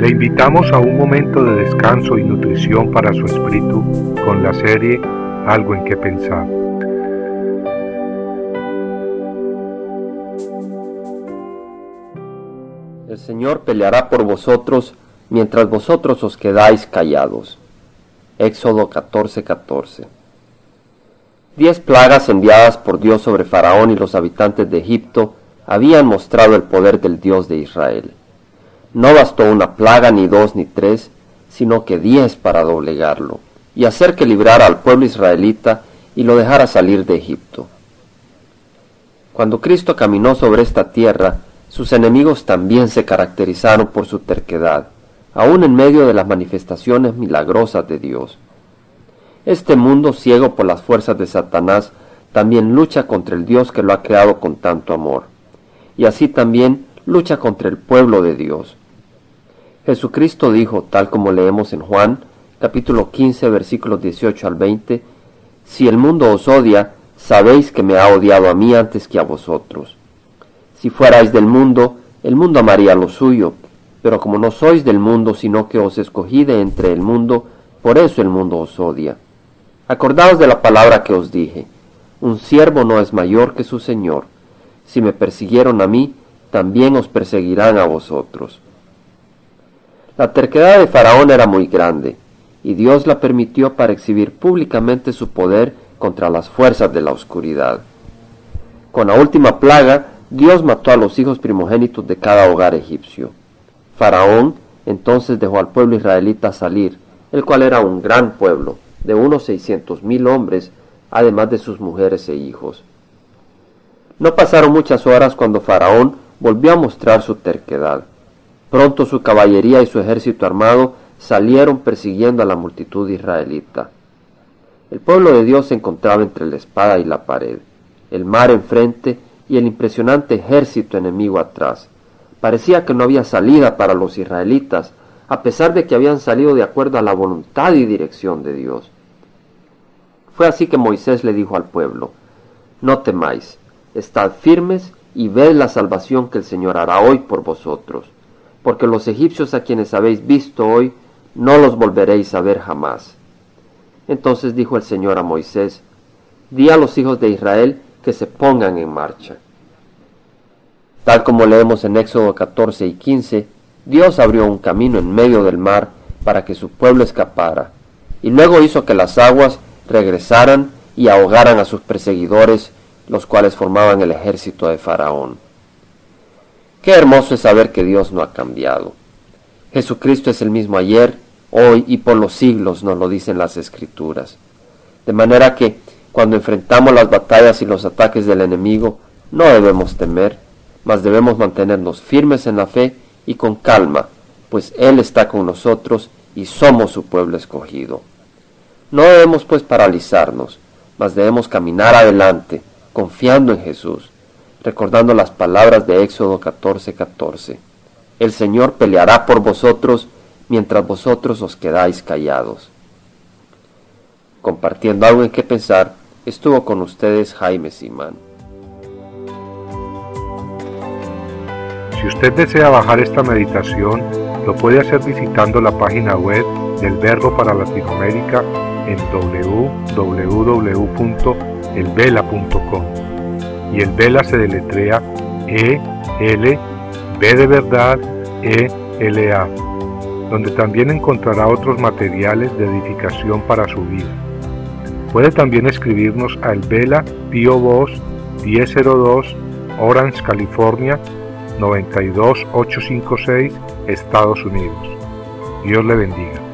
Le invitamos a un momento de descanso y nutrición para su espíritu con la serie Algo en que pensar. El Señor peleará por vosotros mientras vosotros os quedáis callados. Éxodo 14:14 Diez plagas enviadas por Dios sobre Faraón y los habitantes de Egipto habían mostrado el poder del Dios de Israel. No bastó una plaga, ni dos, ni tres, sino que diez para doblegarlo, y hacer que librara al pueblo israelita y lo dejara salir de Egipto. Cuando Cristo caminó sobre esta tierra, sus enemigos también se caracterizaron por su terquedad, aun en medio de las manifestaciones milagrosas de Dios. Este mundo ciego por las fuerzas de Satanás también lucha contra el Dios que lo ha creado con tanto amor, y así también lucha contra el pueblo de Dios. Jesucristo dijo, tal como leemos en Juan, capítulo 15, versículos 18 al 20, Si el mundo os odia, sabéis que me ha odiado a mí antes que a vosotros. Si fuerais del mundo, el mundo amaría lo suyo, pero como no sois del mundo, sino que os escogí de entre el mundo, por eso el mundo os odia. Acordaos de la palabra que os dije, un siervo no es mayor que su Señor. Si me persiguieron a mí, también os perseguirán a vosotros. La terquedad de Faraón era muy grande, y Dios la permitió para exhibir públicamente su poder contra las fuerzas de la oscuridad. Con la última plaga, Dios mató a los hijos primogénitos de cada hogar egipcio. Faraón entonces dejó al pueblo israelita salir, el cual era un gran pueblo, de unos seiscientos mil hombres, además de sus mujeres e hijos. No pasaron muchas horas cuando Faraón volvió a mostrar su terquedad. Pronto su caballería y su ejército armado salieron persiguiendo a la multitud israelita. El pueblo de Dios se encontraba entre la espada y la pared, el mar enfrente y el impresionante ejército enemigo atrás. Parecía que no había salida para los israelitas, a pesar de que habían salido de acuerdo a la voluntad y dirección de Dios. Fue así que Moisés le dijo al pueblo, No temáis, estad firmes y ved la salvación que el Señor hará hoy por vosotros porque los egipcios a quienes habéis visto hoy, no los volveréis a ver jamás. Entonces dijo el Señor a Moisés, di a los hijos de Israel que se pongan en marcha. Tal como leemos en Éxodo 14 y 15, Dios abrió un camino en medio del mar para que su pueblo escapara, y luego hizo que las aguas regresaran y ahogaran a sus perseguidores, los cuales formaban el ejército de Faraón. Qué hermoso es saber que Dios no ha cambiado. Jesucristo es el mismo ayer, hoy y por los siglos, nos lo dicen las Escrituras. De manera que, cuando enfrentamos las batallas y los ataques del enemigo, no debemos temer, mas debemos mantenernos firmes en la fe y con calma, pues Él está con nosotros y somos su pueblo escogido. No debemos pues paralizarnos, mas debemos caminar adelante, confiando en Jesús recordando las palabras de Éxodo 14:14. El Señor peleará por vosotros mientras vosotros os quedáis callados. Compartiendo algo en qué pensar, estuvo con ustedes Jaime Simán. Si usted desea bajar esta meditación, lo puede hacer visitando la página web del Verbo para Latinoamérica en www.elvela.com y el Vela se deletrea E, L, B de verdad, E, L, A, donde también encontrará otros materiales de edificación para su vida. Puede también escribirnos al Vela Pio Box 1002 Orange, California 92856, Estados Unidos. Dios le bendiga.